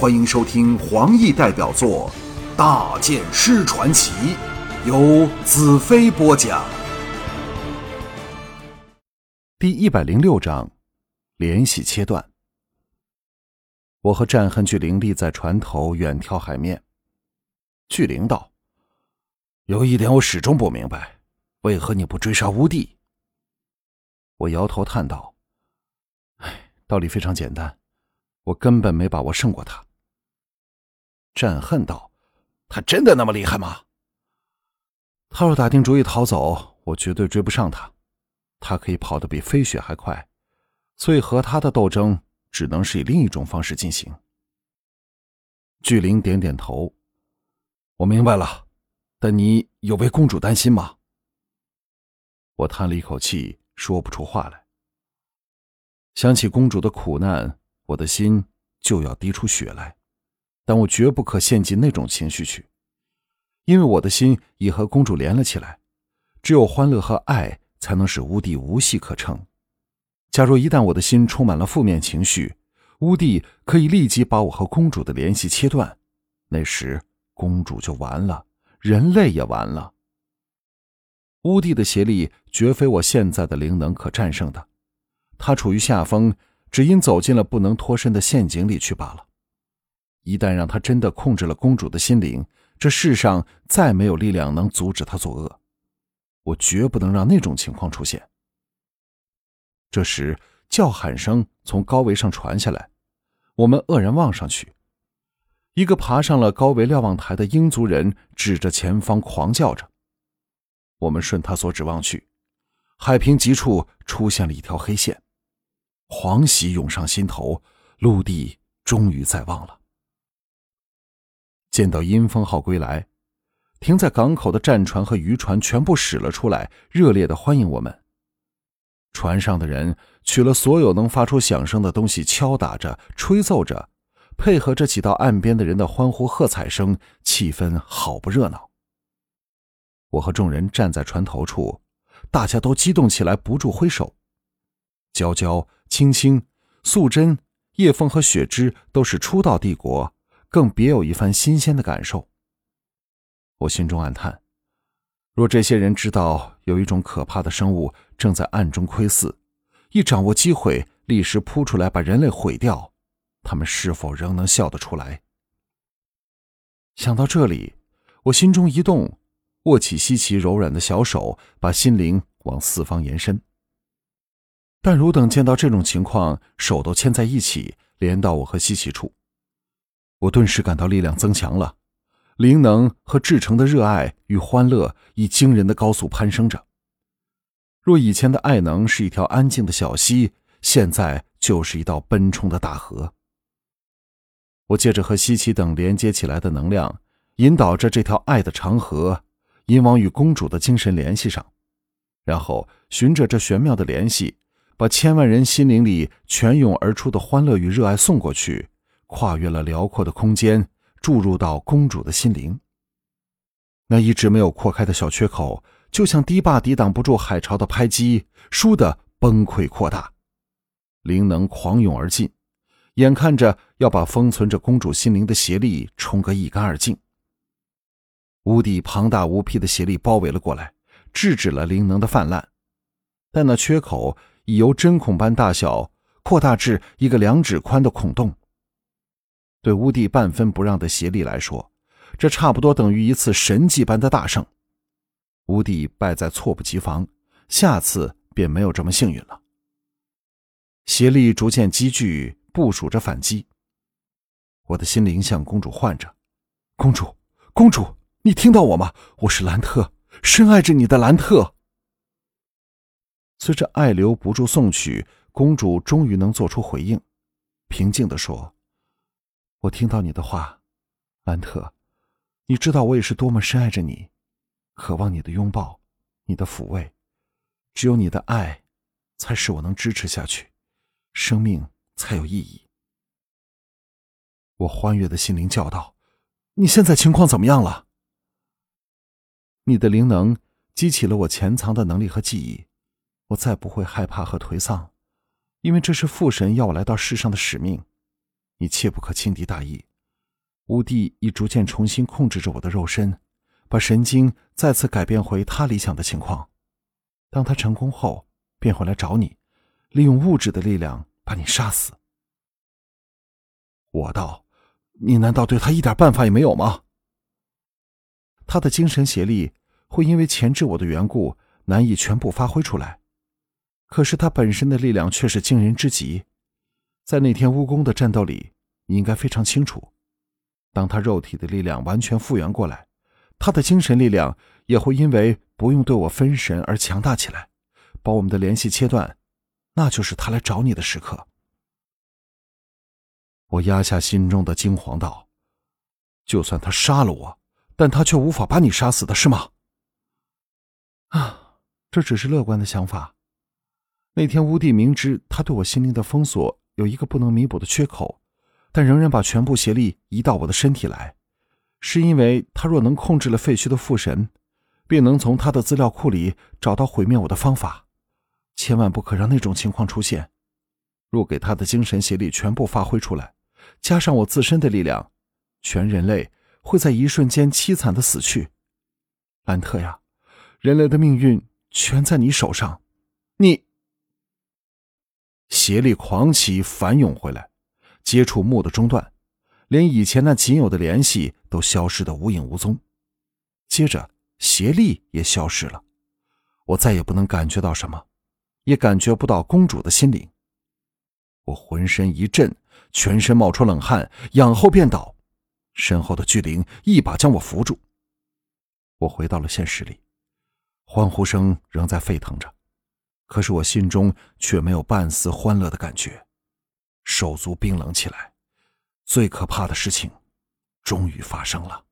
欢迎收听黄奕代表作《大剑师传奇》，由子飞播讲。第一百零六章，联系切断。我和战恨巨灵立在船头，远眺海面。巨灵道：“有一点我始终不明白，为何你不追杀乌帝？”我摇头叹道：“哎，道理非常简单，我根本没把握胜过他。”战恨道：“他真的那么厉害吗？他若打定主意逃走，我绝对追不上他。他可以跑得比飞雪还快，所以和他的斗争只能是以另一种方式进行。”巨灵点点头：“我明白了，但你有为公主担心吗？”我叹了一口气，说不出话来。想起公主的苦难，我的心就要滴出血来。但我绝不可陷进那种情绪去，因为我的心已和公主连了起来。只有欢乐和爱，才能使乌帝无戏可乘。假如一旦我的心充满了负面情绪，乌帝可以立即把我和公主的联系切断，那时公主就完了，人类也完了。乌帝的邪力绝非我现在的灵能可战胜的，他处于下风，只因走进了不能脱身的陷阱里去罢了。一旦让他真的控制了公主的心灵，这世上再没有力量能阻止他作恶。我绝不能让那种情况出现。这时，叫喊声从高围上传下来，我们愕然望上去，一个爬上了高围瞭望台的英族人指着前方狂叫着。我们顺他所指望去，海平极处出现了一条黑线，狂喜涌上心头，陆地终于在望了。见到阴风号归来，停在港口的战船和渔船全部驶了出来，热烈的欢迎我们。船上的人取了所有能发出响声的东西，敲打着、吹奏着，配合着几道岸边的人的欢呼喝彩声，气氛好不热闹。我和众人站在船头处，大家都激动起来，不住挥手。娇娇、青青、素贞、叶枫和雪芝都是初到帝国。更别有一番新鲜的感受。我心中暗叹：若这些人知道有一种可怕的生物正在暗中窥伺，一掌握机会立时扑出来把人类毁掉，他们是否仍能笑得出来？想到这里，我心中一动，握起西奇柔软的小手，把心灵往四方延伸。但汝等见到这种情况，手都牵在一起，连到我和西奇处。我顿时感到力量增强了，灵能和至诚的热爱与欢乐以惊人的高速攀升着。若以前的爱能是一条安静的小溪，现在就是一道奔冲的大河。我借着和西奇等连接起来的能量，引导着这条爱的长河，引往与公主的精神联系上，然后循着这玄妙的联系，把千万人心灵里泉涌而出的欢乐与热爱送过去。跨越了辽阔的空间，注入到公主的心灵。那一直没有扩开的小缺口，就像堤坝抵挡不住海潮的拍击，倏地崩溃扩大，灵能狂涌而进，眼看着要把封存着公主心灵的邪力冲个一干二净。无底庞大无匹的邪力包围了过来，制止了灵能的泛滥，但那缺口已由针孔般大小扩大至一个两指宽的孔洞。对乌帝半分不让的邪力来说，这差不多等于一次神迹般的大胜。乌帝败在措不及防，下次便没有这么幸运了。邪力逐渐积聚，部署着反击。我的心灵向公主唤着：“公主，公主，你听到我吗？我是兰特，深爱着你的兰特。”随着爱流不住送去，公主终于能做出回应，平静地说。我听到你的话，兰特，你知道我也是多么深爱着你，渴望你的拥抱，你的抚慰，只有你的爱，才使我能支持下去，生命才有意义。我欢悦的心灵叫道：“你现在情况怎么样了？”你的灵能激起了我潜藏的能力和记忆，我再不会害怕和颓丧，因为这是父神要我来到世上的使命。你切不可轻敌大意，乌帝已逐渐重新控制着我的肉身，把神经再次改变回他理想的情况。当他成功后，便会来找你，利用物质的力量把你杀死。我道：“你难道对他一点办法也没有吗？”他的精神协力会因为钳制我的缘故，难以全部发挥出来。可是他本身的力量却是惊人之极，在那天巫宫的战斗里，你应该非常清楚。当他肉体的力量完全复原过来，他的精神力量也会因为不用对我分神而强大起来，把我们的联系切断，那就是他来找你的时刻。我压下心中的惊惶道：“就算他杀了我，但他却无法把你杀死的是吗？”啊，这只是乐观的想法。那天乌帝明知他对我心灵的封锁有一个不能弥补的缺口，但仍然把全部邪力移到我的身体来，是因为他若能控制了废墟的父神，便能从他的资料库里找到毁灭我的方法。千万不可让那种情况出现。若给他的精神邪力全部发挥出来，加上我自身的力量，全人类会在一瞬间凄惨的死去。兰特呀，人类的命运全在你手上，你。邪力狂起，反涌回来，接触木的中断，连以前那仅有的联系都消失的无影无踪。接着，邪力也消失了，我再也不能感觉到什么，也感觉不到公主的心灵。我浑身一震。全身冒出冷汗，仰后便倒，身后的巨灵一把将我扶住。我回到了现实里，欢呼声仍在沸腾着，可是我心中却没有半丝欢乐的感觉，手足冰冷起来。最可怕的事情，终于发生了。